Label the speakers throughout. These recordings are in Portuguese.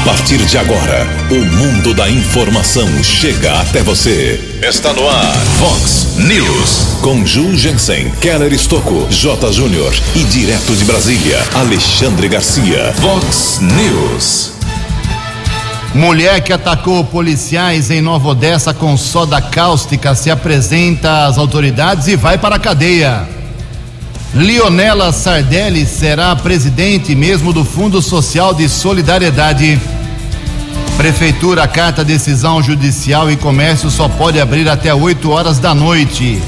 Speaker 1: A partir de agora, o mundo da informação chega até você. Está no ar, Fox News. Com Ju Jensen, Keller Estocco, J. Júnior e direto de Brasília, Alexandre Garcia. Fox News.
Speaker 2: Mulher que atacou policiais em Nova Odessa com soda cáustica se apresenta às autoridades e vai para a cadeia. Leonela Sardelli será presidente mesmo do Fundo Social de Solidariedade. Prefeitura carta decisão judicial e comércio só pode abrir até 8 horas da noite.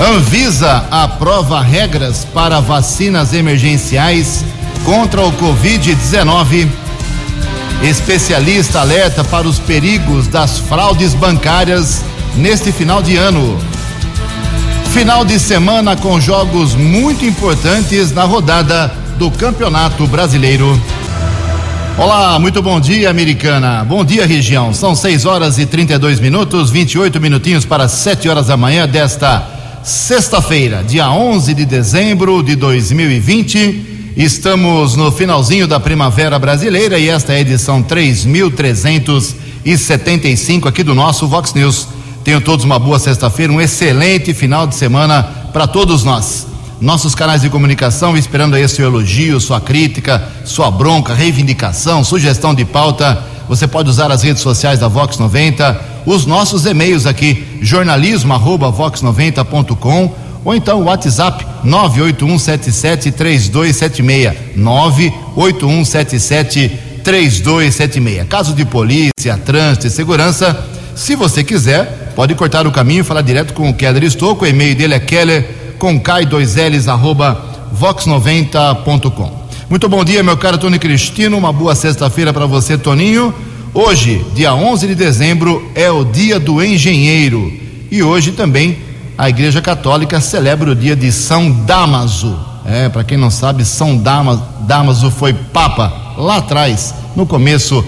Speaker 2: Anvisa aprova regras para vacinas emergenciais contra o Covid-19. Especialista alerta para os perigos das fraudes bancárias neste final de ano. Final de semana com jogos muito importantes na rodada do Campeonato Brasileiro. Olá, muito bom dia, americana. Bom dia, região. São 6 horas e 32 minutos, 28 minutinhos para 7 horas da manhã desta sexta-feira, dia 11 de dezembro de 2020. Estamos no finalzinho da primavera brasileira e esta é a edição 3375 aqui do nosso Vox News. Tenham todos uma boa sexta-feira, um excelente final de semana para todos nós. Nossos canais de comunicação esperando aí seu elogio, sua crítica, sua bronca, reivindicação, sugestão de pauta. Você pode usar as redes sociais da Vox 90, os nossos e-mails aqui, jornalismo@vox90.com ou então o WhatsApp 981773276, 981773276. Caso de polícia, trânsito e segurança, se você quiser, pode cortar o caminho e falar direto com o Keller Estouco. O e-mail dele é keller com K2Ls arroba vox90.com. Muito bom dia, meu caro Tony Cristino. Uma boa sexta-feira para você, Toninho. Hoje, dia 11 de dezembro, é o dia do engenheiro. E hoje também a Igreja Católica celebra o dia de São Damaso. É, para quem não sabe, São Damaso, Damaso foi papa lá atrás, no começo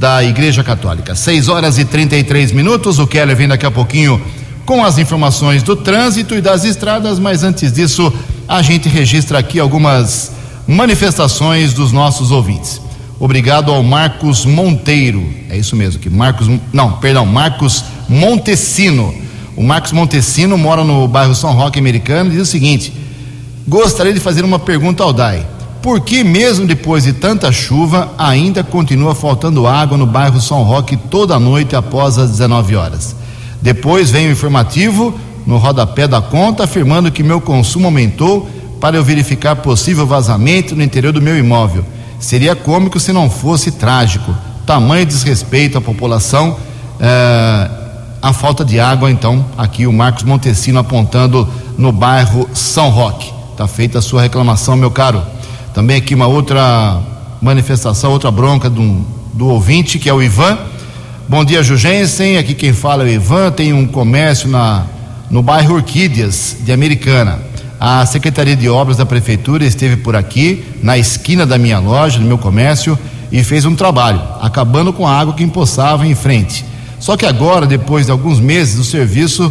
Speaker 2: da Igreja Católica. 6 horas e 33 minutos. O Keller vem daqui a pouquinho com as informações do trânsito e das estradas, mas antes disso, a gente registra aqui algumas manifestações dos nossos ouvintes. Obrigado ao Marcos Monteiro. É isso mesmo, que Marcos, não, perdão, Marcos Montesino. O Marcos Montesino mora no bairro São Roque americano e diz o seguinte: Gostaria de fazer uma pergunta ao DAI. Por que, mesmo depois de tanta chuva, ainda continua faltando água no bairro São Roque toda noite após as 19 horas? Depois vem o informativo no rodapé da conta afirmando que meu consumo aumentou para eu verificar possível vazamento no interior do meu imóvel. Seria cômico se não fosse trágico. Tamanho desrespeito à população, eh, a falta de água, então, aqui o Marcos Montesino apontando no bairro São Roque. Está feita a sua reclamação, meu caro. Também aqui uma outra manifestação, outra bronca do, do ouvinte, que é o Ivan. Bom dia, Jugensen. Aqui quem fala é o Ivan. Tem um comércio na, no bairro Orquídeas de Americana. A Secretaria de Obras da Prefeitura esteve por aqui, na esquina da minha loja, no meu comércio, e fez um trabalho, acabando com a água que empoçava em frente. Só que agora, depois de alguns meses do serviço,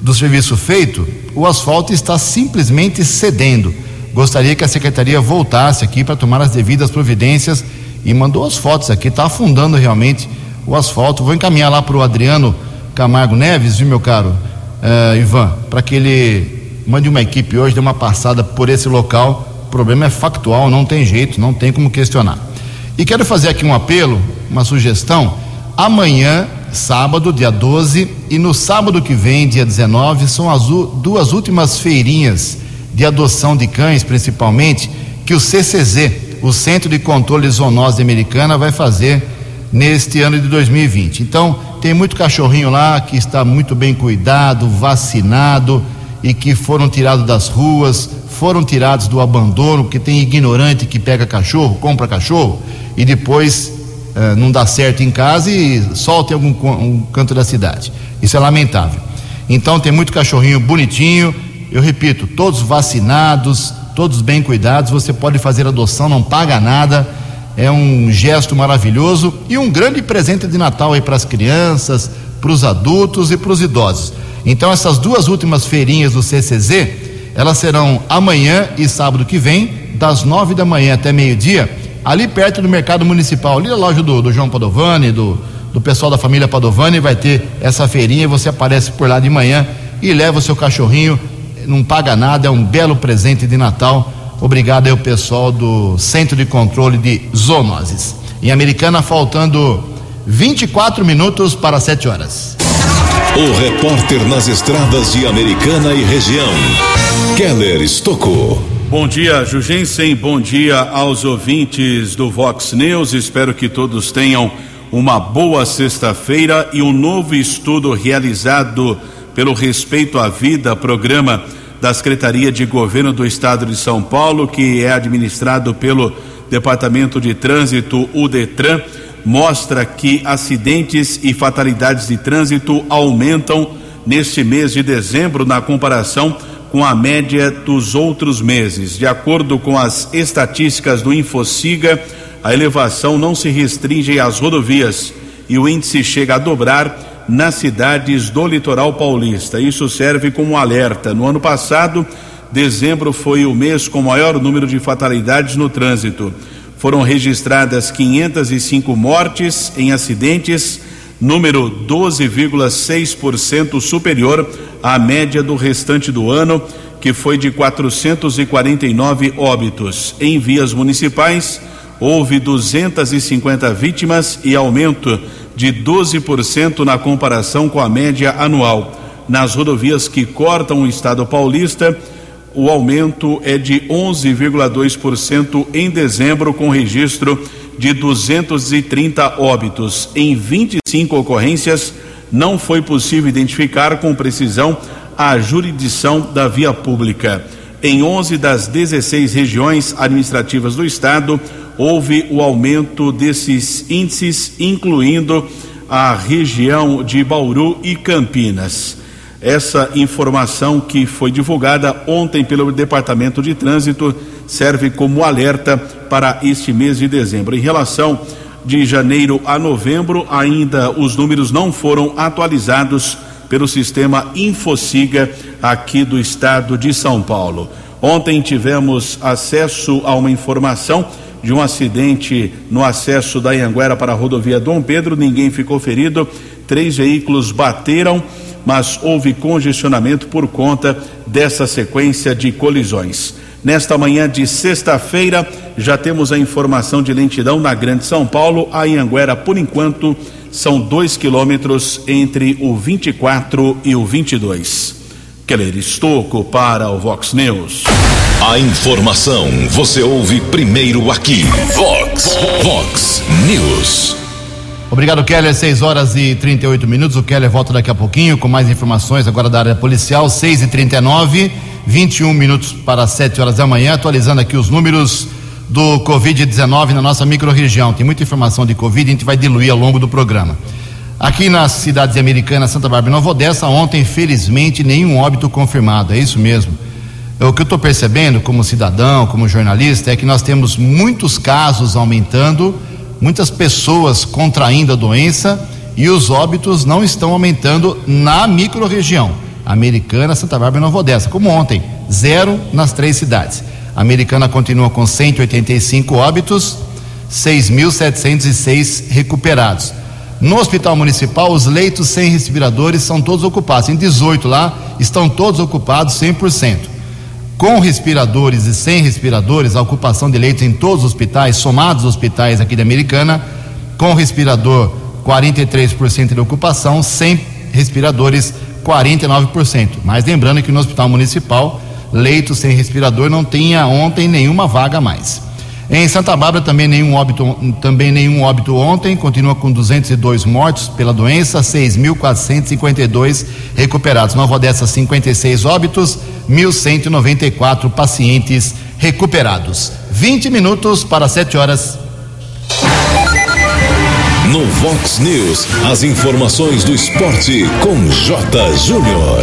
Speaker 2: do serviço feito, o asfalto está simplesmente cedendo. Gostaria que a secretaria voltasse aqui para tomar as devidas providências e mandou as fotos aqui, está afundando realmente o asfalto. Vou encaminhar lá para o Adriano Camargo Neves, viu, meu caro uh, Ivan, para que ele mande uma equipe hoje, dê uma passada por esse local. O problema é factual, não tem jeito, não tem como questionar. E quero fazer aqui um apelo, uma sugestão. Amanhã, sábado, dia 12, e no sábado que vem, dia 19, são as duas últimas feirinhas de adoção de cães, principalmente, que o CCZ, o Centro de Controle Zoonose Americana, vai fazer neste ano de 2020. Então, tem muito cachorrinho lá que está muito bem cuidado, vacinado e que foram tirados das ruas, foram tirados do abandono, porque tem ignorante que pega cachorro, compra cachorro e depois eh, não dá certo em casa e solta em algum um canto da cidade. Isso é lamentável. Então tem muito cachorrinho bonitinho, eu repito, todos vacinados, todos bem cuidados, você pode fazer adoção, não paga nada. É um gesto maravilhoso e um grande presente de Natal aí para as crianças, para os adultos e para os idosos. Então essas duas últimas feirinhas do CCZ, elas serão amanhã e sábado que vem, das nove da manhã até meio-dia, ali perto do mercado municipal, ali na loja do, do João Padovani, do, do pessoal da família Padovani, vai ter essa feirinha. Você aparece por lá de manhã e leva o seu cachorrinho, não paga nada, é um belo presente de Natal. Obrigado aí ao pessoal do Centro de Controle de Zoonoses. Em Americana, faltando 24 minutos para 7 horas.
Speaker 1: O repórter nas estradas de Americana e região, Keller Estocou.
Speaker 3: Bom dia, Jugensen. Bom dia aos ouvintes do Vox News. Espero que todos tenham uma boa sexta-feira e um novo estudo realizado pelo Respeito à Vida, programa da Secretaria de Governo do Estado de São Paulo, que é administrado pelo Departamento de Trânsito, o Detran, mostra que acidentes e fatalidades de trânsito aumentam neste mês de dezembro na comparação com a média dos outros meses. De acordo com as estatísticas do Infociga, a elevação não se restringe às rodovias e o índice chega a dobrar nas cidades do litoral paulista. Isso serve como alerta. No ano passado, dezembro foi o mês com maior número de fatalidades no trânsito. Foram registradas 505 mortes em acidentes, número 12,6% superior à média do restante do ano, que foi de 449 óbitos. Em vias municipais, houve 250 vítimas e aumento de 12% na comparação com a média anual. Nas rodovias que cortam o estado paulista, o aumento é de 11,2% em dezembro, com registro de 230 óbitos. Em 25 ocorrências, não foi possível identificar com precisão a jurisdição da via pública. Em 11 das 16 regiões administrativas do estado, houve o aumento desses índices, incluindo a região de Bauru e Campinas. Essa informação que foi divulgada ontem pelo Departamento de Trânsito serve como alerta para este mês de dezembro. Em relação de janeiro a novembro, ainda os números não foram atualizados pelo sistema Infociga aqui do estado de São Paulo. Ontem tivemos acesso a uma informação de um acidente no acesso da Anhanguera para a rodovia Dom Pedro, ninguém ficou ferido, três veículos bateram mas houve congestionamento por conta dessa sequência de colisões. Nesta manhã de sexta-feira, já temos a informação de lentidão na Grande São Paulo, a Anhanguera, por enquanto, são dois quilômetros entre o 24 e o 22. Keller Estocco para o Vox News.
Speaker 1: A informação você ouve primeiro aqui. Vox, Vox News.
Speaker 2: Obrigado, Keller. 6 horas e 38 minutos. O Keller volta daqui a pouquinho com mais informações agora da área policial. 6 e 39 21 minutos para 7 horas da manhã. Atualizando aqui os números do Covid-19 na nossa microrregião. Tem muita informação de Covid, a gente vai diluir ao longo do programa. Aqui nas cidades americanas, Santa Bárbara e Nova Odessa, ontem, felizmente, nenhum óbito confirmado. É isso mesmo. O que eu estou percebendo como cidadão, como jornalista, é que nós temos muitos casos aumentando muitas pessoas contraindo a doença e os óbitos não estão aumentando na microrregião. Americana, Santa Bárbara e Nova Odessa, como ontem, zero nas três cidades. A Americana continua com 185 óbitos, 6.706 recuperados. No Hospital Municipal, os leitos sem respiradores são todos ocupados. Em 18 lá, estão todos ocupados 100% com respiradores e sem respiradores, a ocupação de leitos em todos os hospitais, somados os hospitais aqui da Americana, com respirador 43% de ocupação, sem respiradores 49%. Mas lembrando que no Hospital Municipal, leitos sem respirador não tinha ontem nenhuma vaga mais. Em Santa Bárbara também nenhum óbito, também nenhum óbito ontem, continua com 202 mortos pela doença, 6.452 recuperados. Nova Odessa 56 óbitos, 1.194 pacientes recuperados. 20 minutos para 7 horas.
Speaker 1: No Vox News, as informações do esporte com J. Júnior.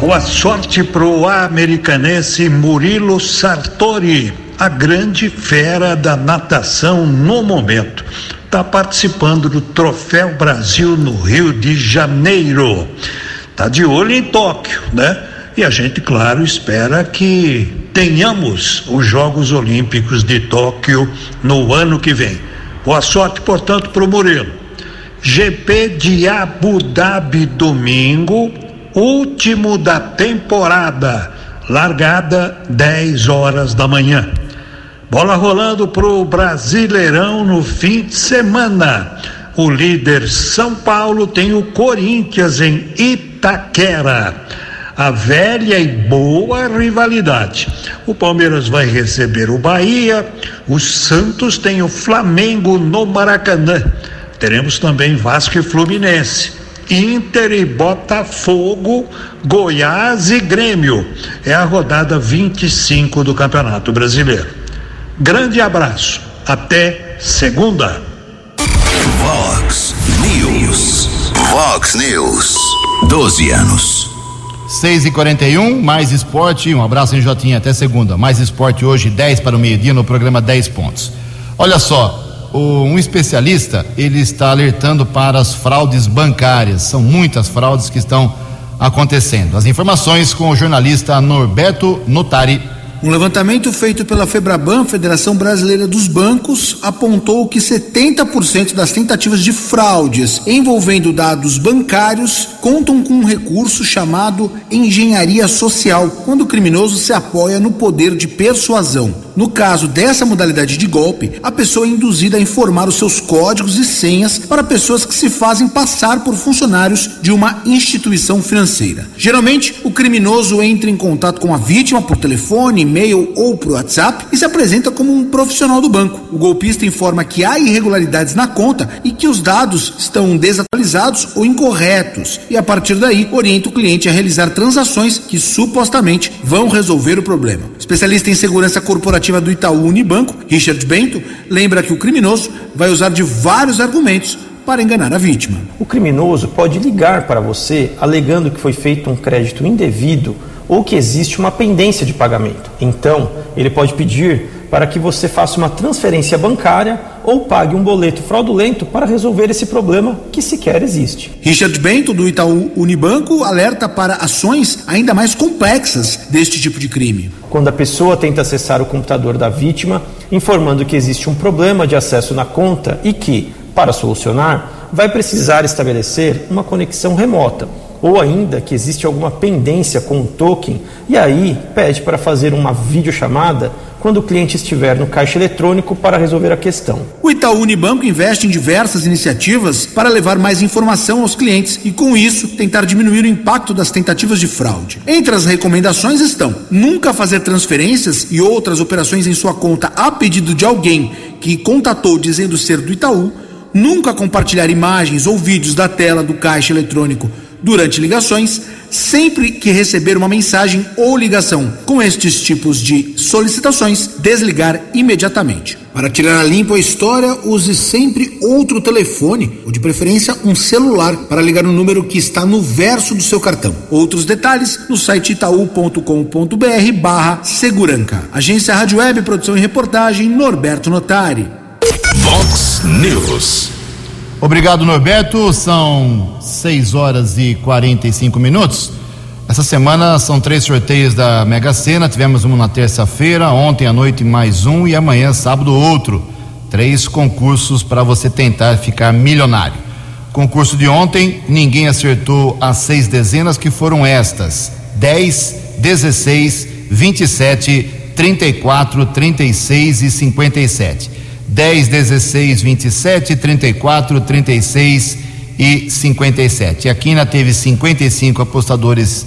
Speaker 4: Boa sorte pro americanense Murilo Sartori a grande fera da natação no momento. Está participando do Troféu Brasil no Rio de Janeiro. Está de olho em Tóquio, né? E a gente, claro, espera que tenhamos os Jogos Olímpicos de Tóquio no ano que vem. Boa sorte, portanto, para o Murilo. GP de Abu Dhabi domingo, último da temporada, largada 10 horas da manhã. Bola rolando pro Brasileirão no fim de semana. O líder São Paulo tem o Corinthians em Itaquera. A velha e boa rivalidade. O Palmeiras vai receber o Bahia, o Santos tem o Flamengo no Maracanã. Teremos também Vasco e Fluminense. Inter e Botafogo, Goiás e Grêmio. É a rodada 25 do Campeonato Brasileiro. Grande abraço. Até segunda.
Speaker 1: Vox News. Vox News. 12 anos.
Speaker 2: 6 e 41 mais esporte. Um abraço em Jotinha. Até segunda. Mais esporte hoje, 10 para o meio-dia, no programa 10 pontos. Olha só, um especialista ele está alertando para as fraudes bancárias. São muitas fraudes que estão acontecendo. As informações com o jornalista Norberto Notari.
Speaker 5: Um levantamento feito pela Febraban, Federação Brasileira dos Bancos, apontou que 70% das tentativas de fraudes envolvendo dados bancários contam com um recurso chamado engenharia social, quando o criminoso se apoia no poder de persuasão. No caso dessa modalidade de golpe, a pessoa é induzida a informar os seus códigos e senhas para pessoas que se fazem passar por funcionários de uma instituição financeira. Geralmente, o criminoso entra em contato com a vítima por telefone, e-mail ou por WhatsApp e se apresenta como um profissional do banco. O golpista informa que há irregularidades na conta e que os dados estão desatualizados ou incorretos e a partir daí orienta o cliente a realizar transações que supostamente vão resolver o problema. Especialista em segurança corporativa do Itaú Unibanco, Richard Bento, lembra que o criminoso vai usar de vários argumentos para enganar a vítima.
Speaker 6: O criminoso pode ligar para você alegando que foi feito um crédito indevido ou que existe uma pendência de pagamento. Então, ele pode pedir para que você faça uma transferência bancária ou pague um boleto fraudulento para resolver esse problema que sequer existe.
Speaker 5: Richard Bento, do Itaú Unibanco, alerta para ações ainda mais complexas deste tipo de crime.
Speaker 6: Quando a pessoa tenta acessar o computador da vítima, informando que existe um problema de acesso na conta e que, para solucionar, vai precisar estabelecer uma conexão remota ou ainda que existe alguma pendência com o token, e aí pede para fazer uma videochamada quando o cliente estiver no caixa eletrônico para resolver a questão.
Speaker 5: O Itaú Unibanco investe em diversas iniciativas para levar mais informação aos clientes e, com isso, tentar diminuir o impacto das tentativas de fraude. Entre as recomendações estão nunca fazer transferências e outras operações em sua conta a pedido de alguém que contatou dizendo ser do Itaú, nunca compartilhar imagens ou vídeos da tela do caixa eletrônico durante ligações, sempre que receber uma mensagem ou ligação com estes tipos de solicitações, desligar imediatamente. Para tirar a limpo a história, use sempre outro telefone, ou de preferência um celular, para ligar o número que está no verso do seu cartão. Outros detalhes no site itaú.com.br barra seguranca. Agência Rádio Web, produção e reportagem, Norberto Notari.
Speaker 1: Vox News.
Speaker 2: Obrigado, Norberto. São 6 horas e 45 minutos. Essa semana são três sorteios da Mega Sena. Tivemos um na terça-feira, ontem à noite mais um e amanhã, sábado, outro. Três concursos para você tentar ficar milionário. Concurso de ontem, ninguém acertou as seis dezenas que foram estas: 10, 16, 27, 34, 36 e 57. 10, 16, 27, 34, 36 e 57. A Quina teve 55 apostadores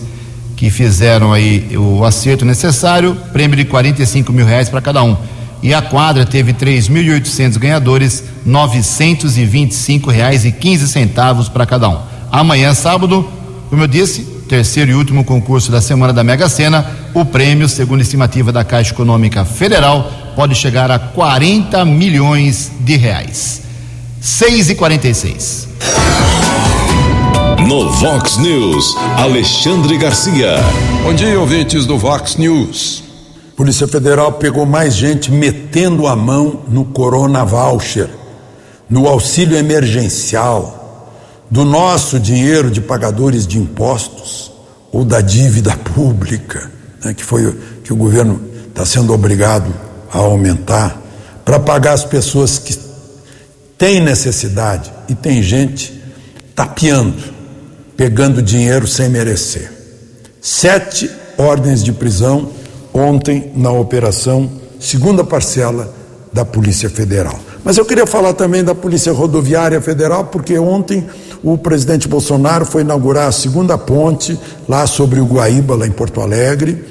Speaker 2: que fizeram aí o acerto necessário, prêmio de 45 mil reais para cada um. E a quadra teve 3.800 ganhadores, 925 reais e 15 centavos para cada um. Amanhã, sábado, como eu disse, terceiro e último concurso da semana da Mega Sena, o prêmio, segundo a estimativa da Caixa Econômica Federal, pode chegar a 40 milhões de reais. 6 e 46
Speaker 1: No Vox News, Alexandre Garcia.
Speaker 7: Bom dia, ouvintes do Vox News. Polícia Federal pegou mais gente metendo a mão no Corona Voucher, no auxílio emergencial, do nosso dinheiro de pagadores de impostos ou da dívida pública, né, que foi que o governo está sendo obrigado a aumentar para pagar as pessoas que têm necessidade e tem gente tapeando, pegando dinheiro sem merecer. Sete ordens de prisão ontem na operação segunda parcela da Polícia Federal. Mas eu queria falar também da Polícia Rodoviária Federal, porque ontem o presidente Bolsonaro foi inaugurar a segunda ponte lá sobre o Guaíba, lá em Porto Alegre,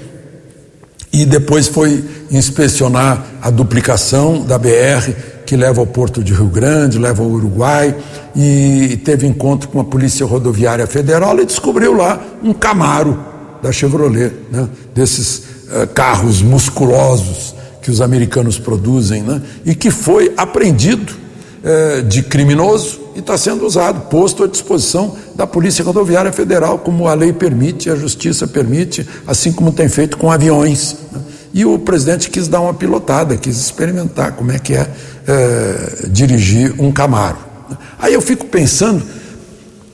Speaker 7: e depois foi inspecionar a duplicação da BR que leva ao Porto de Rio Grande, leva ao Uruguai, e teve encontro com a Polícia Rodoviária Federal e descobriu lá um Camaro da Chevrolet, né? desses uh, carros musculosos que os americanos produzem, né? e que foi apreendido uh, de criminoso e está sendo usado, posto à disposição da Polícia Rodoviária Federal, como a lei permite, a justiça permite, assim como tem feito com aviões. Né? E o presidente quis dar uma pilotada, quis experimentar como é que é, é dirigir um Camaro. Aí eu fico pensando,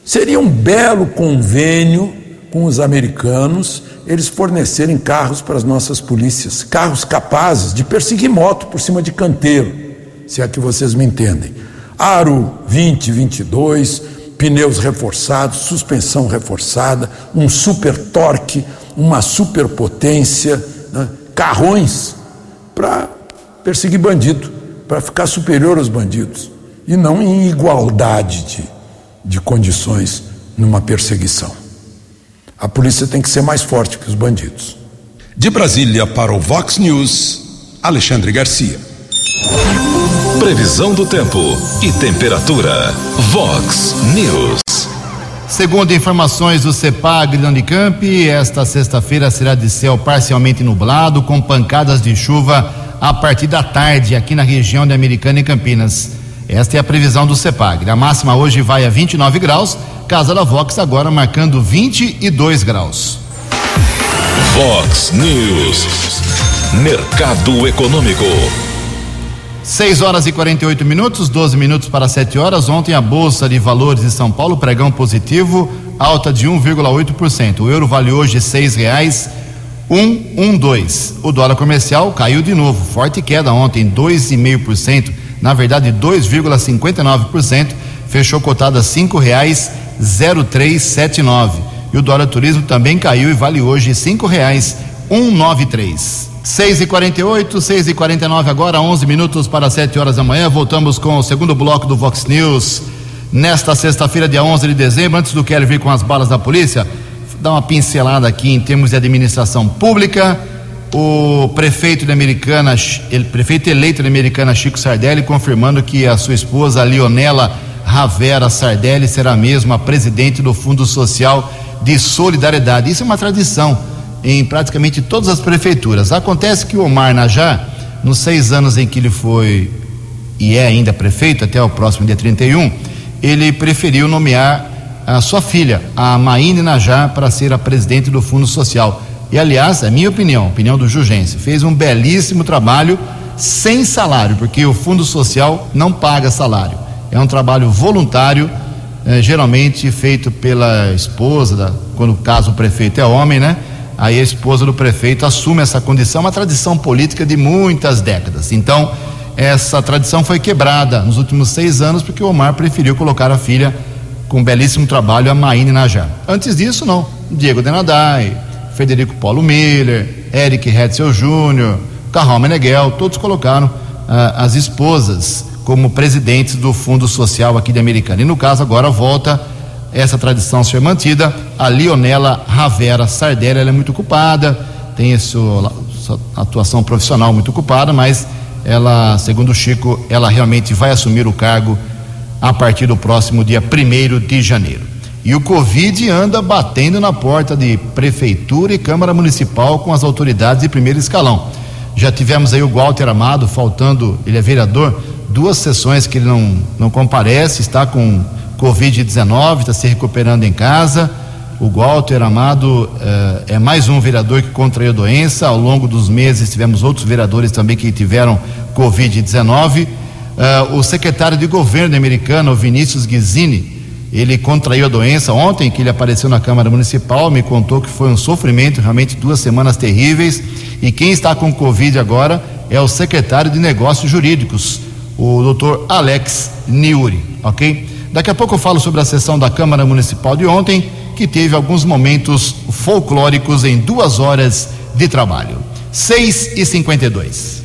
Speaker 7: seria um belo convênio com os americanos eles fornecerem carros para as nossas polícias, carros capazes de perseguir moto por cima de canteiro, se é que vocês me entendem. Aro 20, 22, pneus reforçados, suspensão reforçada, um super torque, uma super potência, né? carrões para perseguir bandido, para ficar superior aos bandidos, e não em igualdade de, de condições numa perseguição. A polícia tem que ser mais forte que os bandidos.
Speaker 1: De Brasília para o Vox News, Alexandre Garcia. Previsão do tempo e temperatura. Vox News.
Speaker 2: Segundo informações do CEPAG da Unicamp, esta sexta-feira será de céu parcialmente nublado, com pancadas de chuva a partir da tarde aqui na região de Americana e Campinas. Esta é a previsão do CEPAG. A máxima hoje vai a 29 graus Casa da Vox agora marcando 22 graus.
Speaker 1: Vox News. Mercado Econômico.
Speaker 2: 6 horas e 48 minutos, 12 minutos para 7 horas. Ontem a Bolsa de Valores de São Paulo, pregão positivo, alta de 1,8%. O euro vale hoje seis reais. 112. O dólar comercial caiu de novo, forte queda ontem, 2,5%, na verdade 2,59%, fechou cotada cinco reais 0379. E o dólar turismo também caiu e vale hoje cinco reais 193. 6 e 48 6 e 49 agora, 11 minutos para 7 horas da manhã. Voltamos com o segundo bloco do Vox News. Nesta sexta-feira, dia 11 de dezembro, antes do Kelly vir com as balas da polícia, dar uma pincelada aqui em termos de administração pública. O prefeito de Americana, ele, prefeito eleito de Americana, Chico Sardelli, confirmando que a sua esposa, Leonela Ravera Sardelli será mesmo a presidente do Fundo Social de Solidariedade. Isso é uma tradição em praticamente todas as prefeituras. Acontece que o Omar Najá, nos seis anos em que ele foi e é ainda prefeito, até o próximo dia 31, ele preferiu nomear a sua filha, a Maíne Najá, para ser a presidente do Fundo Social. E, aliás, é minha opinião, opinião do Jugense, fez um belíssimo trabalho sem salário, porque o Fundo Social não paga salário. É um trabalho voluntário, é, geralmente feito pela esposa, da, quando o caso o prefeito é homem, né? Aí a esposa do prefeito assume essa condição, uma tradição política de muitas décadas. Então, essa tradição foi quebrada nos últimos seis anos, porque o Omar preferiu colocar a filha com um belíssimo trabalho, a Maíne Najá. Antes disso, não. Diego Denadai, Federico Paulo Miller, Eric Hetzel Júnior, Carral Meneghel, todos colocaram ah, as esposas como presidentes do Fundo Social aqui de Americana. E no caso agora volta essa tradição ser mantida. A Lionela Ravera Sardelli, ela é muito ocupada, tem sua, sua atuação profissional muito ocupada, mas ela, segundo o Chico, ela realmente vai assumir o cargo a partir do próximo dia 1 de janeiro. E o Covid anda batendo na porta de prefeitura e Câmara Municipal com as autoridades de primeiro escalão. Já tivemos aí o Walter Amado faltando, ele é vereador, duas sessões que ele não, não comparece, está com Covid-19, está se recuperando em casa. O Walter Amado eh, é mais um vereador que contraiu doença. Ao longo dos meses tivemos outros vereadores também que tiveram Covid-19. Eh, o secretário de governo americano, Vinícius Guizini, Ele contraiu a doença ontem, que ele apareceu na Câmara Municipal, me contou que foi um sofrimento, realmente duas semanas terríveis. E quem está com Covid agora é o secretário de Negócios Jurídicos, o doutor Alex Niuri, ok? Daqui a pouco eu falo sobre a sessão da Câmara Municipal de ontem, que teve alguns momentos folclóricos em duas horas de trabalho. 6 e 52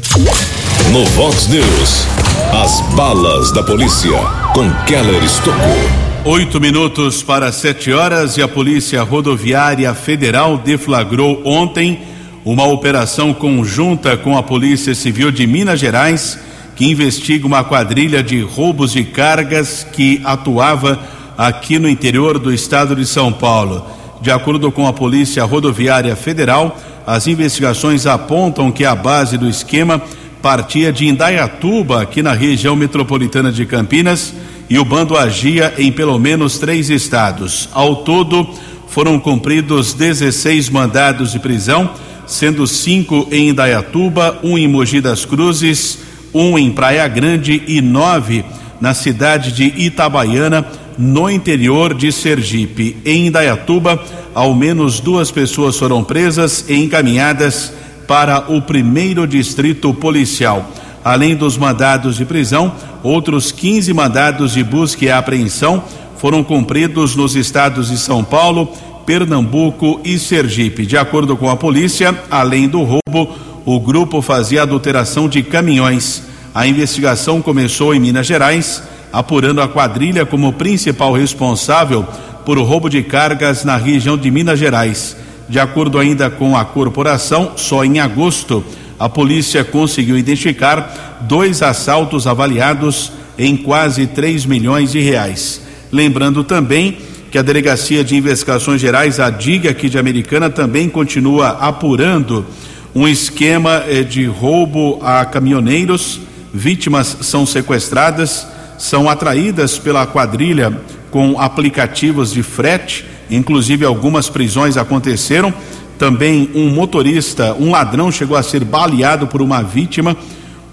Speaker 1: No Vox News, as balas da polícia com Keller Estocou.
Speaker 3: Oito minutos para sete horas e a Polícia Rodoviária Federal deflagrou ontem uma operação conjunta com a Polícia Civil de Minas Gerais que investiga uma quadrilha de roubos de cargas que atuava aqui no interior do estado de São Paulo. De acordo com a Polícia Rodoviária Federal, as investigações apontam que a base do esquema partia de Indaiatuba, aqui na região metropolitana de Campinas e o bando agia em pelo menos três estados. Ao todo, foram cumpridos 16 mandados de prisão, sendo cinco em Indaiatuba, um em Mogi das Cruzes, um em Praia Grande e nove na cidade de Itabaiana, no interior de Sergipe. Em Indaiatuba, ao menos duas pessoas foram presas e encaminhadas para o primeiro distrito policial. Além dos mandados de prisão, outros 15 mandados de busca e apreensão foram cumpridos nos estados de São Paulo, Pernambuco e Sergipe. De acordo com a polícia, além do roubo, o grupo fazia adulteração de caminhões. A investigação começou em Minas Gerais, apurando a quadrilha como principal responsável por roubo de cargas na região de Minas Gerais. De acordo ainda com a corporação, só em agosto a polícia conseguiu identificar dois assaltos avaliados em quase 3 milhões de reais. Lembrando também que a Delegacia de Investigações Gerais, a DIG aqui de Americana, também continua apurando um esquema eh, de roubo a caminhoneiros. Vítimas são sequestradas, são atraídas pela quadrilha com aplicativos de frete, inclusive algumas prisões aconteceram também um motorista, um ladrão chegou a ser baleado por uma vítima.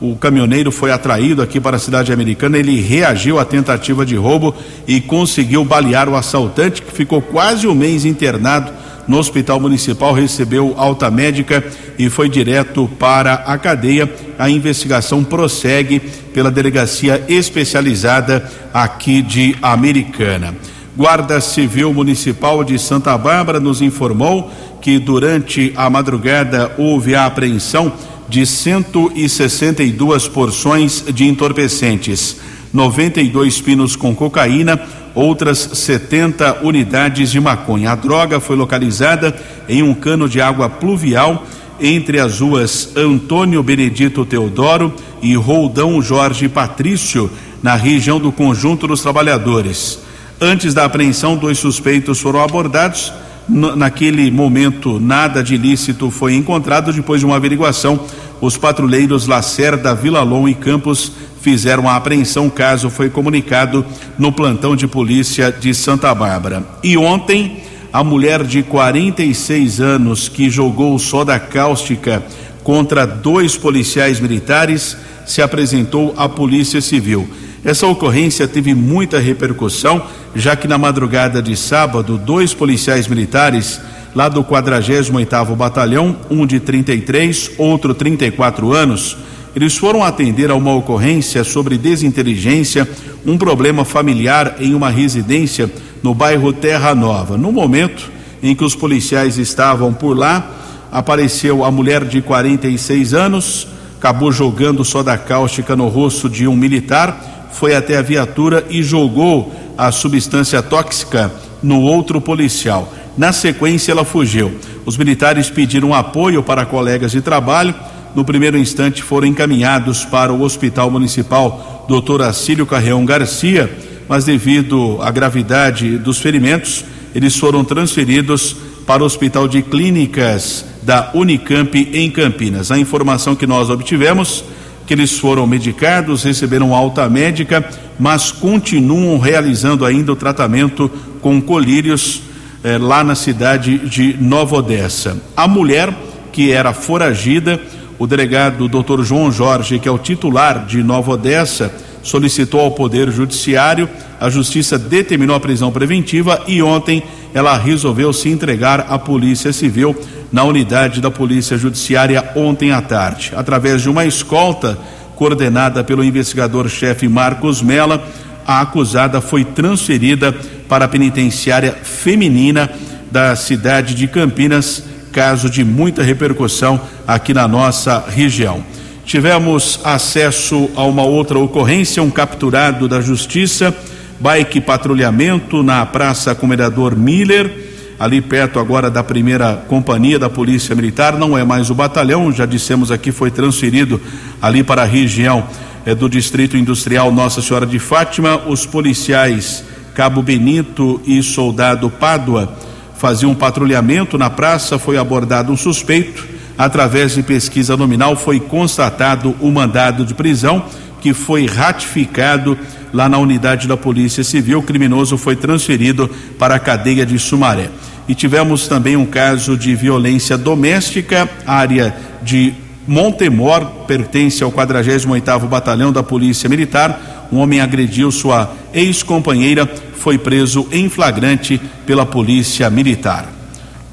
Speaker 3: O caminhoneiro foi atraído aqui para a cidade americana. Ele reagiu à tentativa de roubo e conseguiu balear o assaltante, que ficou quase um mês internado no hospital municipal, recebeu alta médica e foi direto para a cadeia. A investigação prossegue pela delegacia especializada aqui de Americana. Guarda Civil Municipal de Santa Bárbara nos informou que durante a madrugada houve a apreensão de 162 porções de entorpecentes, 92 pinos com cocaína, outras 70 unidades de maconha. A droga foi localizada em um cano de água pluvial entre as ruas Antônio Benedito Teodoro e Roldão Jorge Patrício, na região do Conjunto dos Trabalhadores. Antes da apreensão, dois suspeitos foram abordados. Naquele momento, nada de ilícito foi encontrado. Depois de uma averiguação, os patrulheiros Lacerda, Vilalon e Campos fizeram a apreensão. O caso foi comunicado no plantão de polícia de Santa Bárbara. E ontem, a mulher de 46 anos que jogou soda cáustica contra dois policiais militares se apresentou à Polícia Civil. Essa ocorrência teve muita repercussão, já que na madrugada de sábado, dois policiais militares lá do 48º Batalhão, um de 33, outro 34 anos, eles foram atender a uma ocorrência sobre desinteligência, um problema familiar em uma residência no bairro Terra Nova. No momento em que os policiais estavam por lá, apareceu a mulher de 46 anos, acabou jogando soda cáustica no rosto de um militar foi até a viatura e jogou a substância tóxica no outro policial. Na sequência, ela fugiu. Os militares pediram apoio para colegas de trabalho. No primeiro instante, foram encaminhados para o Hospital Municipal Dr. Acílio Carreão Garcia, mas devido à gravidade dos ferimentos, eles foram transferidos para o Hospital de Clínicas da Unicamp em Campinas. A informação que nós obtivemos que eles foram medicados, receberam alta médica, mas continuam realizando ainda o tratamento com colírios eh, lá na cidade de Nova Odessa. A mulher que era foragida, o delegado Dr. João Jorge, que é o titular de Nova Odessa, solicitou ao Poder Judiciário, a Justiça determinou a prisão preventiva e ontem ela resolveu se entregar à Polícia Civil na unidade da Polícia Judiciária ontem à tarde. Através de uma escolta coordenada pelo investigador-chefe Marcos Mela, a acusada foi transferida para a penitenciária feminina da cidade de Campinas, caso de muita repercussão aqui na nossa região. Tivemos acesso a uma outra ocorrência, um capturado da justiça, bike patrulhamento na Praça Comendador Miller, ali perto agora da primeira companhia da Polícia Militar, não é mais o batalhão, já dissemos aqui, foi transferido ali para a região é, do Distrito Industrial Nossa Senhora de Fátima. Os policiais Cabo Benito e Soldado Pádua faziam um patrulhamento na praça, foi abordado um suspeito através de pesquisa nominal, foi constatado o mandado de prisão que foi ratificado lá na unidade da Polícia Civil. O criminoso foi transferido para a cadeia de Sumaré. E tivemos também um caso de violência doméstica, área de Montemor, pertence ao 48º Batalhão da Polícia Militar. Um homem agrediu sua ex-companheira, foi preso em flagrante pela Polícia Militar.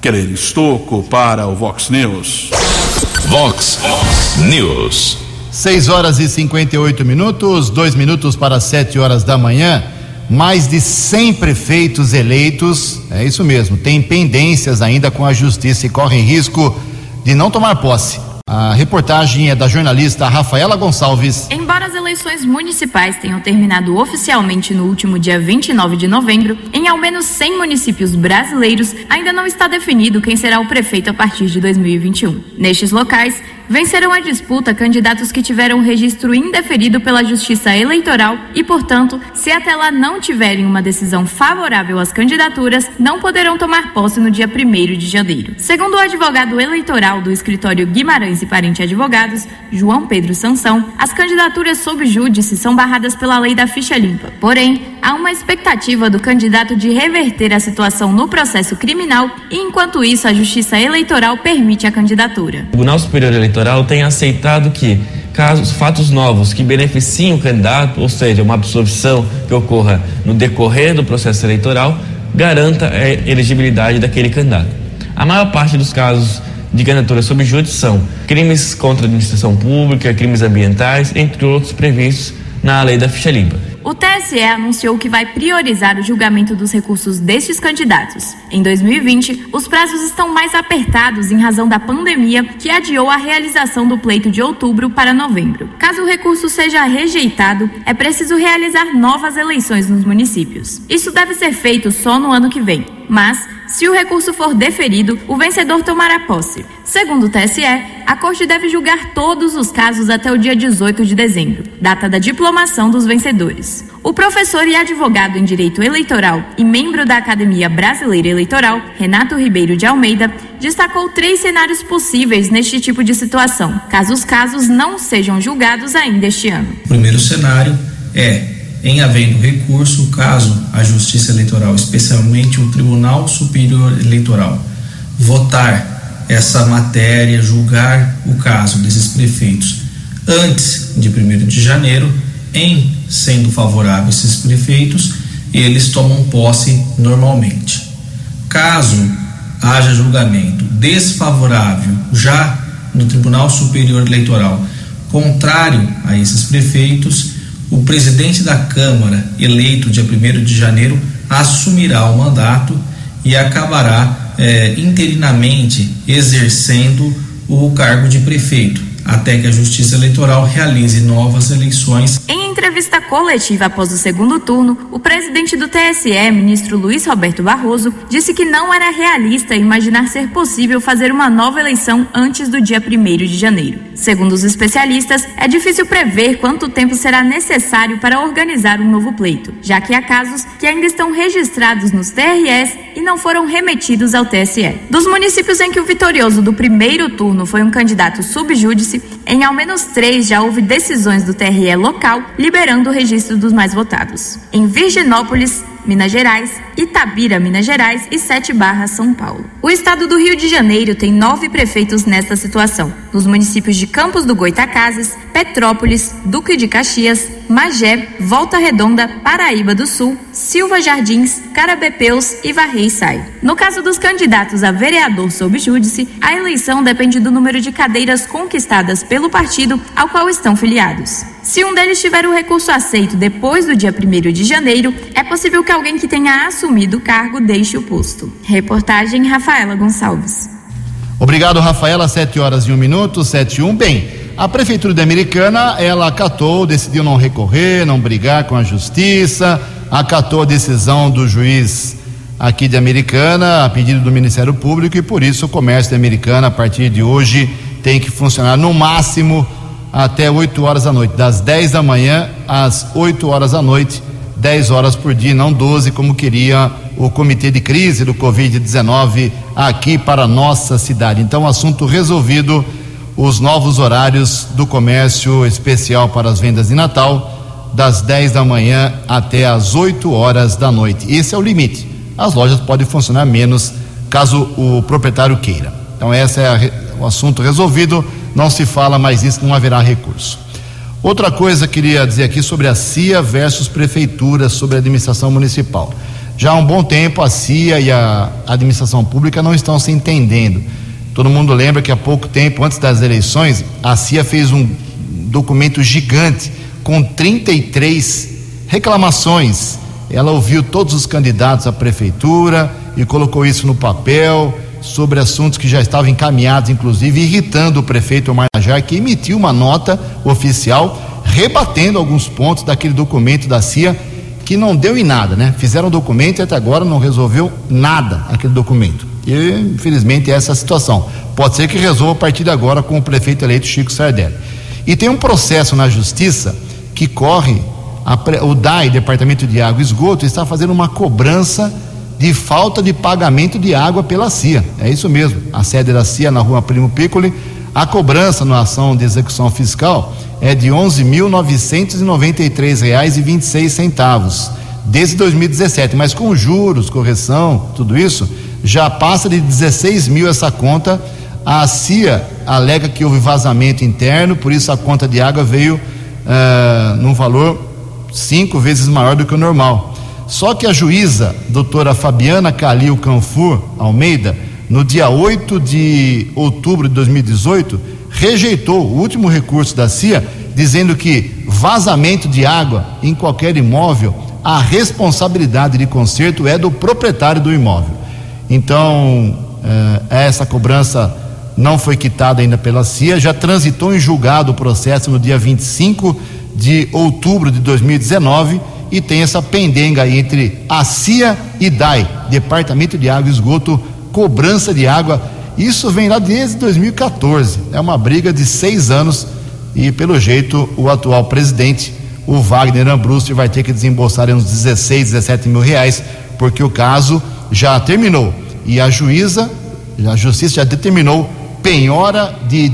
Speaker 3: Keller Estocco para o Vox News.
Speaker 1: Vox News.
Speaker 2: 6 horas e 58 minutos, dois minutos para 7 horas da manhã. Mais de 100 prefeitos eleitos, é isso mesmo, têm pendências ainda com a justiça e correm risco de não tomar posse. A reportagem é da jornalista Rafaela Gonçalves.
Speaker 8: Embora as eleições municipais tenham terminado oficialmente no último dia 29 de novembro, em ao menos 100 municípios brasileiros ainda não está definido quem será o prefeito a partir de 2021. Nestes locais, vencerão a disputa candidatos que tiveram registro indeferido pela Justiça Eleitoral e, portanto, se até lá não tiverem uma decisão favorável às candidaturas, não poderão tomar posse no dia 1 de janeiro. Segundo o advogado eleitoral do escritório Guimarães e Parente Advogados, João Pedro Sansão, as candidaturas sob júdice são barradas pela lei da ficha limpa. Porém, há uma expectativa do candidato de reverter a situação no processo criminal e, enquanto isso, a Justiça Eleitoral permite a candidatura.
Speaker 9: O Tribunal Superior Eleitoral Eleitoral tem aceitado que casos, fatos novos que beneficiem o candidato, ou seja, uma absorção que ocorra no decorrer do processo eleitoral, garanta a elegibilidade daquele candidato. A maior parte dos casos de candidatura sob júdice são crimes contra a administração pública, crimes ambientais, entre outros previstos na lei da ficha limpa.
Speaker 8: O TSE anunciou que vai priorizar o julgamento dos recursos destes candidatos. Em 2020, os prazos estão mais apertados em razão da pandemia, que adiou a realização do pleito de outubro para novembro. Caso o recurso seja rejeitado, é preciso realizar novas eleições nos municípios. Isso deve ser feito só no ano que vem. Mas, se o recurso for deferido, o vencedor tomará posse. Segundo o TSE, a Corte deve julgar todos os casos até o dia 18 de dezembro, data da diplomação dos vencedores. O professor e advogado em Direito Eleitoral e membro da Academia Brasileira Eleitoral, Renato Ribeiro de Almeida, destacou três cenários possíveis neste tipo de situação, caso os casos não sejam julgados ainda este ano.
Speaker 10: O primeiro cenário é em havendo recurso, caso a Justiça Eleitoral, especialmente o Tribunal Superior Eleitoral, votar essa matéria, julgar o caso desses prefeitos antes de 1 de janeiro, em sendo favoráveis esses prefeitos, eles tomam posse normalmente. Caso haja julgamento desfavorável já no Tribunal Superior Eleitoral, contrário a esses prefeitos, o presidente da Câmara, eleito dia 1 de janeiro, assumirá o mandato e acabará é, interinamente exercendo o cargo de prefeito, até que a Justiça Eleitoral realize novas eleições.
Speaker 8: Em entrevista coletiva após o segundo turno, o presidente do TSE, ministro Luiz Roberto Barroso, disse que não era realista imaginar ser possível fazer uma nova eleição antes do dia 1 de janeiro. Segundo os especialistas, é difícil prever quanto tempo será necessário para organizar um novo pleito, já que há casos que ainda estão registrados nos TRS e não foram remetidos ao TSE. Dos municípios em que o vitorioso do primeiro turno foi um candidato subjúdice, em ao menos três já houve decisões do TRE local liberando o registro dos mais votados. Em Virginópolis, Minas Gerais, Itabira, Minas Gerais e Sete Barras, São Paulo. O estado do Rio de Janeiro tem nove prefeitos nesta situação, nos municípios de Campos do Goitacazes, Petrópolis, Duque de Caxias, Magé, Volta Redonda, Paraíba do Sul, Silva Jardins, Carabepeus e Varrei Sai. No caso dos candidatos a vereador sob júdice, a eleição depende do número de cadeiras conquistadas pelo partido ao qual estão filiados. Se um deles tiver o recurso aceito depois do dia 1 de janeiro, é possível que alguém que tenha assumido o cargo deixe o posto. Reportagem Rafaela Gonçalves.
Speaker 2: Obrigado, Rafaela. 7 horas e 1 minuto, 7 e 1. Bem, a Prefeitura de Americana, ela acatou, decidiu não recorrer, não brigar com a Justiça, acatou a decisão do juiz aqui de Americana, a pedido do Ministério Público, e por isso o comércio de Americana, a partir de hoje, tem que funcionar no máximo até 8 horas da noite, das 10 da manhã às 8 horas da noite, 10 horas por dia, não 12, como queria o Comitê de Crise do Covid-19 aqui para nossa cidade. Então, assunto resolvido, os novos horários do comércio especial para as vendas de Natal, das 10 da manhã até as 8 horas da noite. Esse é o limite. As lojas podem funcionar menos caso o proprietário queira. Então, esse é o assunto resolvido não se fala mais isso, não haverá recurso. Outra coisa queria dizer aqui sobre a CIA versus prefeitura, sobre a administração municipal. Já há um bom tempo a CIA e a administração pública não estão se entendendo. Todo mundo lembra que há pouco tempo, antes das eleições, a CIA fez um documento gigante com 33 reclamações. Ela ouviu todos os candidatos à prefeitura e colocou isso no papel sobre assuntos que já estavam encaminhados, inclusive irritando o prefeito Omar Najar, que emitiu uma nota oficial rebatendo alguns pontos daquele documento da CIA que não deu em nada, né? Fizeram um documento e até agora não resolveu nada aquele documento. E infelizmente é essa a situação. Pode ser que resolva a partir de agora com o prefeito eleito Chico Sardelli. E tem um processo na justiça que corre, a, o DAI, Departamento de Água e Esgoto, está fazendo uma cobrança de falta de pagamento de água pela CIA. É isso mesmo. A sede da CIA na rua Primo Piccoli, a cobrança na ação de execução fiscal é de R$ 11.993,26 desde 2017, mas com juros, correção, tudo isso, já passa de 16 mil essa conta. A CIA alega que houve vazamento interno, por isso a conta de água veio uh, num valor cinco vezes maior do que o normal. Só que a juíza, doutora Fabiana Calil Canfur Almeida, no dia 8 de outubro de 2018, rejeitou o último recurso da CIA, dizendo que vazamento de água em qualquer imóvel, a responsabilidade de conserto é do proprietário do imóvel. Então, eh, essa cobrança não foi quitada ainda pela CIA, já transitou em julgado o processo no dia 25 de outubro de 2019 e tem essa pendenga aí entre a CIA e DAI, Departamento de Água e Esgoto, cobrança de água. Isso vem lá desde 2014. É uma briga de seis anos e, pelo jeito, o atual presidente, o Wagner Ambrusti, vai ter que desembolsar uns 16, 17 mil reais, porque o caso já terminou. E a juíza, a justiça já determinou penhora de,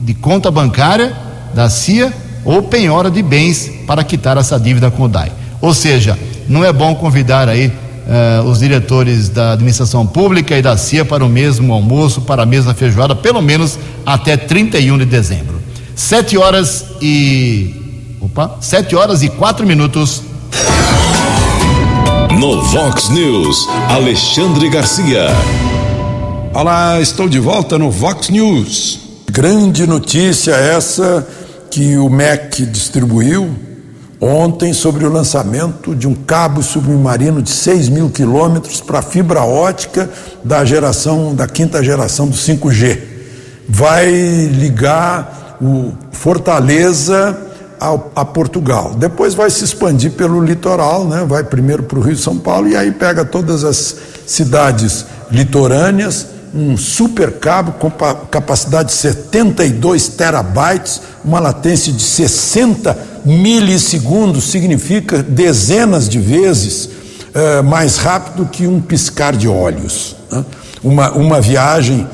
Speaker 2: de conta bancária da CIA ou penhora de bens para quitar essa dívida com o DAI. Ou seja, não é bom convidar aí uh, os diretores da administração pública e da CIA para o mesmo almoço, para a mesma feijoada, pelo menos até 31 de dezembro. Sete horas e. Opa, sete horas e quatro minutos.
Speaker 1: No Vox News, Alexandre Garcia.
Speaker 7: Olá, estou de volta no Vox News. Grande notícia essa que o MEC distribuiu ontem sobre o lançamento de um cabo submarino de 6 mil quilômetros para fibra ótica da geração, da quinta geração do 5G. Vai ligar o Fortaleza ao, a Portugal. Depois vai se expandir pelo litoral, né? vai primeiro para o Rio de São Paulo e aí pega todas as cidades litorâneas um super cabo com capacidade de 72 terabytes, uma latência de 60 milissegundos, significa dezenas de vezes uh, mais rápido que um piscar de olhos. Né? Uma, uma viagem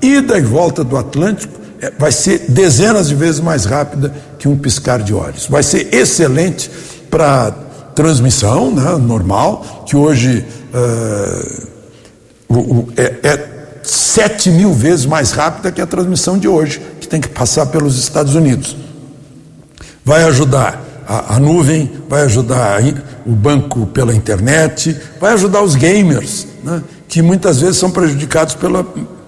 Speaker 7: ida e volta do Atlântico é, vai ser dezenas de vezes mais rápida que um piscar de olhos. Vai ser excelente para transmissão né, normal, que hoje uh, é, é 7 mil vezes mais rápida que a transmissão de hoje, que tem que passar pelos Estados Unidos. Vai ajudar a, a nuvem, vai ajudar o banco pela internet, vai ajudar os gamers, né, que muitas vezes são prejudicados pela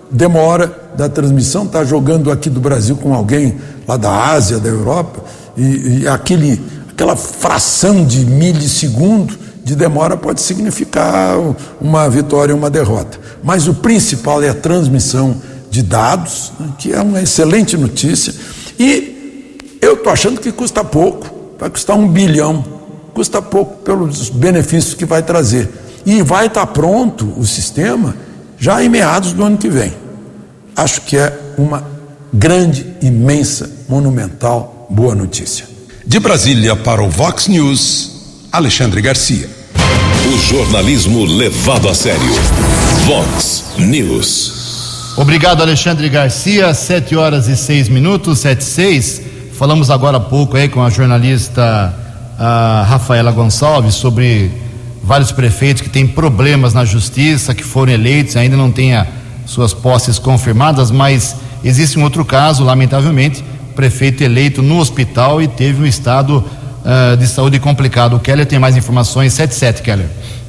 Speaker 7: demora da transmissão, está jogando aqui do Brasil com alguém lá da Ásia, da Europa, e, e aquele, aquela fração de milissegundo de demora pode significar uma vitória ou uma derrota. Mas o principal é a transmissão de dados, né, que é uma excelente notícia. E eu estou achando que custa pouco, vai custar um bilhão, custa pouco pelos benefícios que vai trazer. E vai estar tá pronto o sistema já em meados do ano que vem. Acho que é uma grande, imensa, monumental boa notícia.
Speaker 1: De Brasília para o Vox News, Alexandre Garcia. O jornalismo levado a sério. Vox News.
Speaker 2: Obrigado, Alexandre Garcia. Sete horas e seis minutos, sete seis. Falamos agora há pouco aí com a jornalista a Rafaela Gonçalves sobre vários prefeitos que têm problemas na justiça, que foram eleitos, ainda não têm suas posses confirmadas, mas existe um outro caso, lamentavelmente, prefeito eleito no hospital e teve um estado uh, de saúde complicado. O Keller tem mais informações. 77, Keller.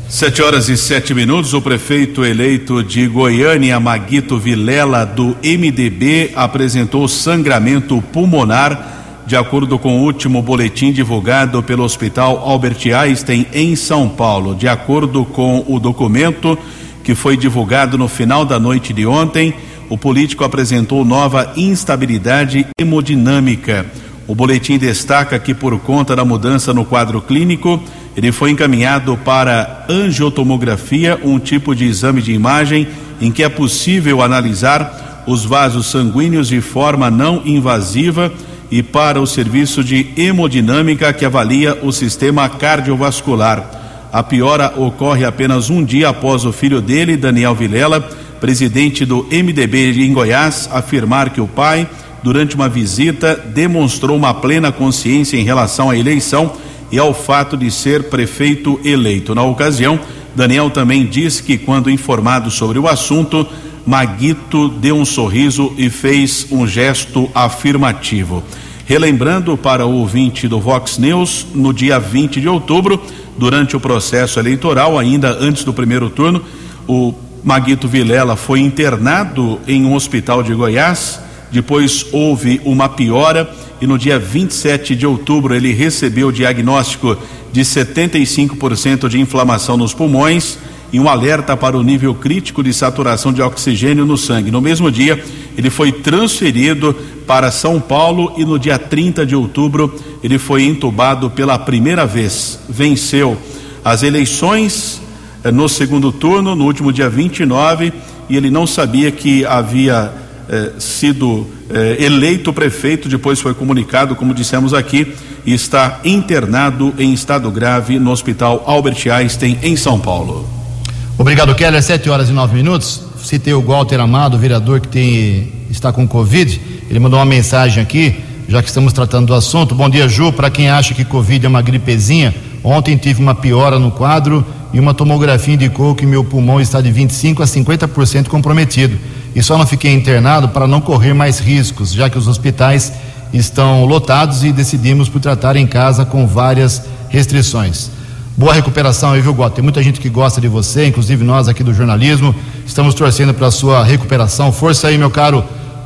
Speaker 3: Sete horas e sete minutos, o prefeito eleito de Goiânia, Maguito Vilela, do MDB, apresentou sangramento pulmonar, de acordo com o último boletim divulgado pelo Hospital Albert Einstein, em São Paulo. De acordo com o documento que foi divulgado no final da noite de ontem, o político apresentou nova instabilidade hemodinâmica. O boletim destaca que, por conta da mudança no quadro clínico, ele foi encaminhado para angiotomografia, um tipo de exame de imagem em que é possível analisar os vasos sanguíneos de forma não invasiva e para o serviço de hemodinâmica que avalia o sistema cardiovascular. A piora ocorre apenas um dia após o filho dele, Daniel Vilela, presidente do MDB em Goiás, afirmar que o pai, durante uma visita, demonstrou uma plena consciência em relação à eleição e ao fato de ser prefeito eleito. Na ocasião, Daniel também disse que, quando informado sobre o assunto, Maguito deu um sorriso e fez um gesto afirmativo. Relembrando para o ouvinte do Vox News, no dia 20 de outubro, durante o processo eleitoral, ainda antes do primeiro turno, o Maguito Vilela foi internado em um hospital de Goiás. Depois houve uma piora e no dia 27 de outubro ele recebeu o diagnóstico de 75% de inflamação nos pulmões e um alerta para o nível crítico de saturação de oxigênio no sangue. No mesmo dia, ele foi transferido para São Paulo e no dia 30 de outubro ele foi entubado pela primeira vez. Venceu as eleições eh, no segundo turno, no último dia 29, e ele não sabia que havia eh, sido eh, eleito prefeito, depois foi comunicado, como dissemos aqui, e está internado em estado grave no Hospital Albert Einstein, em São Paulo.
Speaker 2: Obrigado, Keller. Sete horas e nove minutos. Citei o Walter Amado, vereador que tem, está com Covid. Ele mandou uma mensagem aqui, já que estamos tratando do assunto. Bom dia, Ju. Para quem acha que Covid é uma gripezinha, ontem tive uma piora no quadro e uma tomografia indicou que meu pulmão está de 25 a 50% comprometido. E só não fiquei internado para não correr mais riscos, já que os hospitais estão lotados e decidimos por tratar em casa com várias restrições. Boa recuperação aí, viu, Gota? Tem muita gente que gosta de você, inclusive nós aqui do jornalismo. Estamos torcendo para sua recuperação. Força aí, meu caro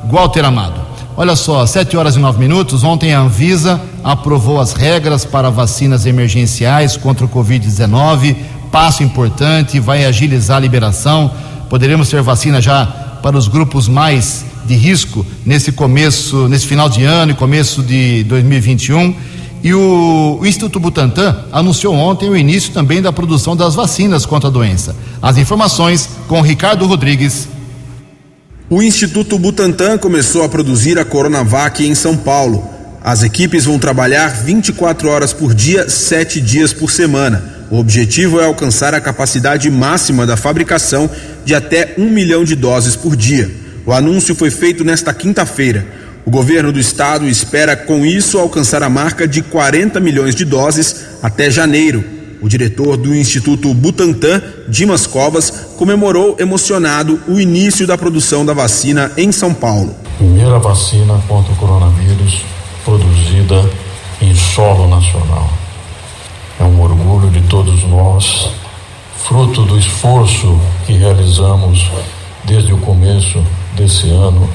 Speaker 2: Walter Amado. Olha só, 7 horas e 9 minutos. Ontem a Anvisa aprovou as regras para vacinas emergenciais contra o Covid-19 passo importante, vai agilizar a liberação. Poderemos ter vacina já para os grupos mais de risco nesse começo, nesse final de ano e começo de 2021. E o, o, Instituto Butantan anunciou ontem o início também da produção das vacinas contra a doença. As informações com Ricardo Rodrigues.
Speaker 11: O Instituto Butantan começou a produzir a Coronavac em São Paulo. As equipes vão trabalhar 24 horas por dia, 7 dias por semana. O objetivo é alcançar a capacidade máxima da fabricação de até um milhão de doses por dia. O anúncio foi feito nesta quinta-feira. O governo do estado espera, com isso, alcançar a marca de 40 milhões de doses até janeiro. O diretor do Instituto Butantan, Dimas Covas, comemorou emocionado o início da produção da vacina em São Paulo.
Speaker 12: Primeira vacina contra o coronavírus produzida em solo nacional. É um orgulho de todos nós, fruto do esforço que realizamos desde o começo desse ano,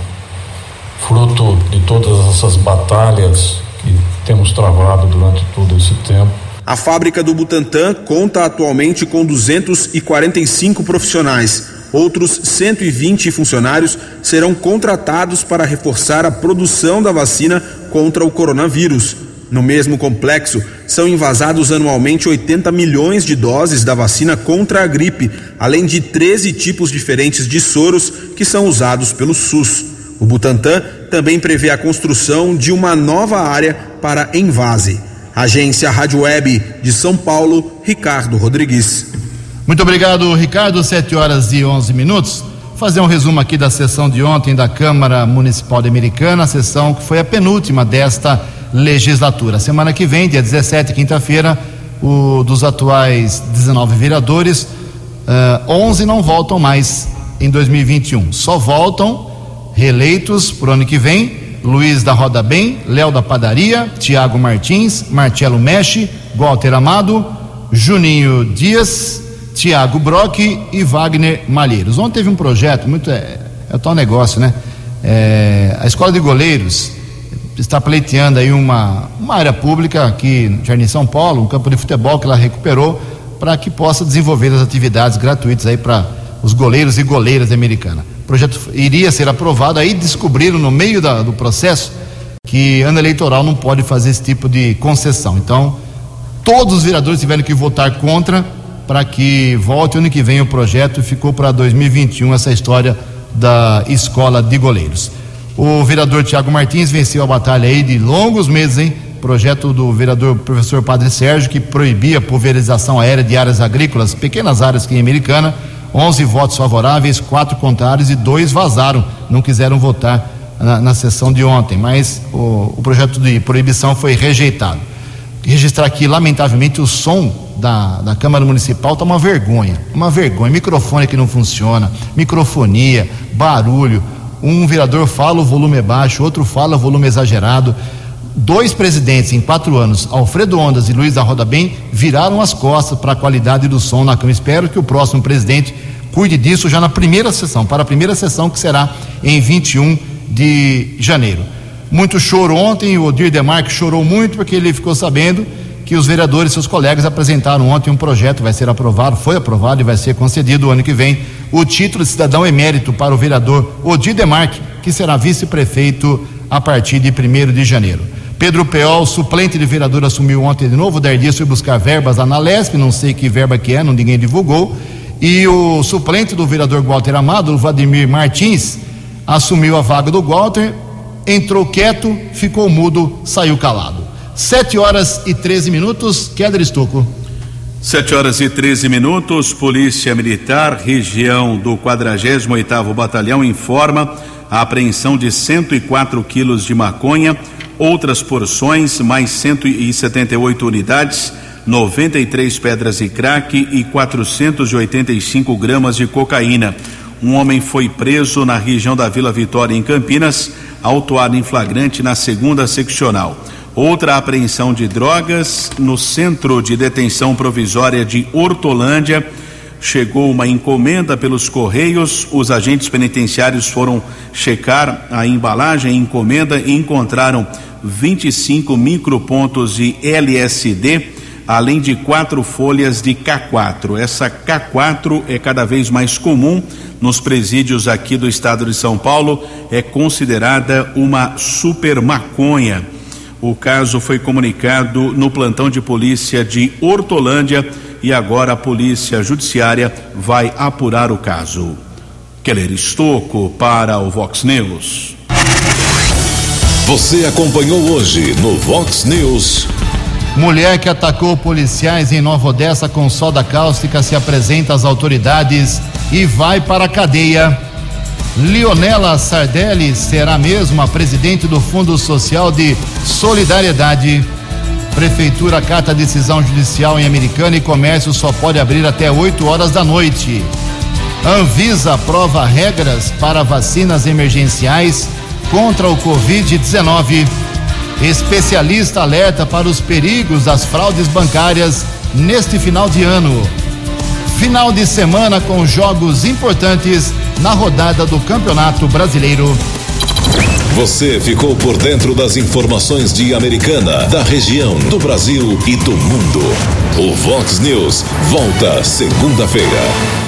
Speaker 12: fruto de todas essas batalhas que temos travado durante todo esse tempo
Speaker 11: a fábrica do Butantan conta atualmente com 245 profissionais. Outros 120 funcionários serão contratados para reforçar a produção da vacina contra o coronavírus. No mesmo complexo, são invasados anualmente 80 milhões de doses da vacina contra a gripe, além de 13 tipos diferentes de soros que são usados pelo SUS. O Butantan também prevê a construção de uma nova área para envase. Agência Rádio Web de São Paulo, Ricardo Rodrigues.
Speaker 2: Muito obrigado, Ricardo. 7 horas e 11 minutos. Fazer um resumo aqui da sessão de ontem da Câmara Municipal de Americana, a sessão que foi a penúltima desta legislatura. Semana que vem, dia 17, quinta-feira, o dos atuais 19 vereadores, uh, eh, 11 não voltam mais em 2021. Só voltam reeleitos o ano que vem Luiz da Roda Bem, Léo da Padaria, Tiago Martins, Marcelo Mexe, Walter Amado, Juninho Dias, Tiago Brock e Wagner Malheiros. Ontem teve um projeto, muito é, é o tal negócio, né? É, a Escola de Goleiros está pleiteando aí uma, uma área pública aqui Jardim São Paulo, um campo de futebol que ela recuperou para que possa desenvolver as atividades gratuitas aí para os goleiros e goleiras americanas projeto iria ser aprovado, aí descobriram no meio da, do processo que ano eleitoral não pode fazer esse tipo de concessão. Então, todos os vereadores tiveram que votar contra para que volte ano que vem o projeto e ficou para 2021 essa história da escola de goleiros. O vereador Tiago Martins venceu a batalha aí de longos meses, hein? Projeto do vereador professor Padre Sérgio, que proibia a pulverização aérea de áreas agrícolas, pequenas áreas aqui em Americana 11 votos favoráveis, quatro contrários e dois vazaram, não quiseram votar na, na sessão de ontem, mas o, o, projeto de proibição foi rejeitado. Registrar aqui, lamentavelmente, o som da, da Câmara Municipal está uma vergonha, uma vergonha. Microfone que não funciona, microfonia, barulho. Um vereador fala o volume é baixo, outro fala o volume exagerado dois presidentes em quatro anos, Alfredo Ondas e Luiz da Roda Bem, viraram as costas para a qualidade do som na Câmara. Espero que o próximo presidente cuide disso já na primeira sessão, para a primeira sessão que será em 21 de janeiro. Muito choro ontem, o Odir Demarque chorou muito porque ele ficou sabendo que os vereadores, seus colegas, apresentaram ontem um projeto, vai ser aprovado, foi aprovado e vai ser concedido o ano que vem o título de cidadão emérito para o vereador Odir Demarque, que será vice-prefeito a partir de 1 de janeiro. Pedro Peol, suplente de vereador, assumiu ontem de novo. O Dardias foi buscar verbas lá na Lesp, não sei que verba que é, não ninguém divulgou. E o suplente do vereador Walter Amado, Vladimir Martins, assumiu a vaga do Walter, entrou quieto, ficou mudo, saiu calado. Sete horas e 13 minutos, Kéder Estocco.
Speaker 3: Sete horas e 13 minutos, Polícia Militar, região do 48 oitavo Batalhão, informa a apreensão de 104 quilos de maconha, outras porções, mais 178 unidades, 93 pedras de crack e 485 gramas de cocaína. Um homem foi preso na região da Vila Vitória, em Campinas, autuado em flagrante na segunda seccional. Outra apreensão de drogas no centro de detenção provisória de Hortolândia. Chegou uma encomenda pelos Correios, os agentes penitenciários foram checar a embalagem, a encomenda e encontraram 25 micropontos de LSD, além de quatro folhas de K4. Essa K4 é cada vez mais comum nos presídios aqui do estado de São Paulo, é considerada uma super maconha. O caso foi comunicado no plantão de polícia de Hortolândia e agora a polícia judiciária vai apurar o caso. Keller Estocco para o Vox News.
Speaker 1: Você acompanhou hoje no Vox News.
Speaker 2: Mulher que atacou policiais em Nova Odessa com soda cáustica se apresenta às autoridades e vai para a cadeia. Leonela Sardelli será mesmo a presidente do Fundo Social de Solidariedade. Prefeitura acata decisão judicial em Americana e comércio só pode abrir até 8 horas da noite. Anvisa aprova regras para vacinas emergenciais contra o Covid-19. Especialista alerta para os perigos das fraudes bancárias neste final de ano. Final de semana com jogos importantes na rodada do Campeonato Brasileiro.
Speaker 1: Você ficou por dentro das informações de Americana, da região, do Brasil e do mundo. O Vox News volta segunda-feira.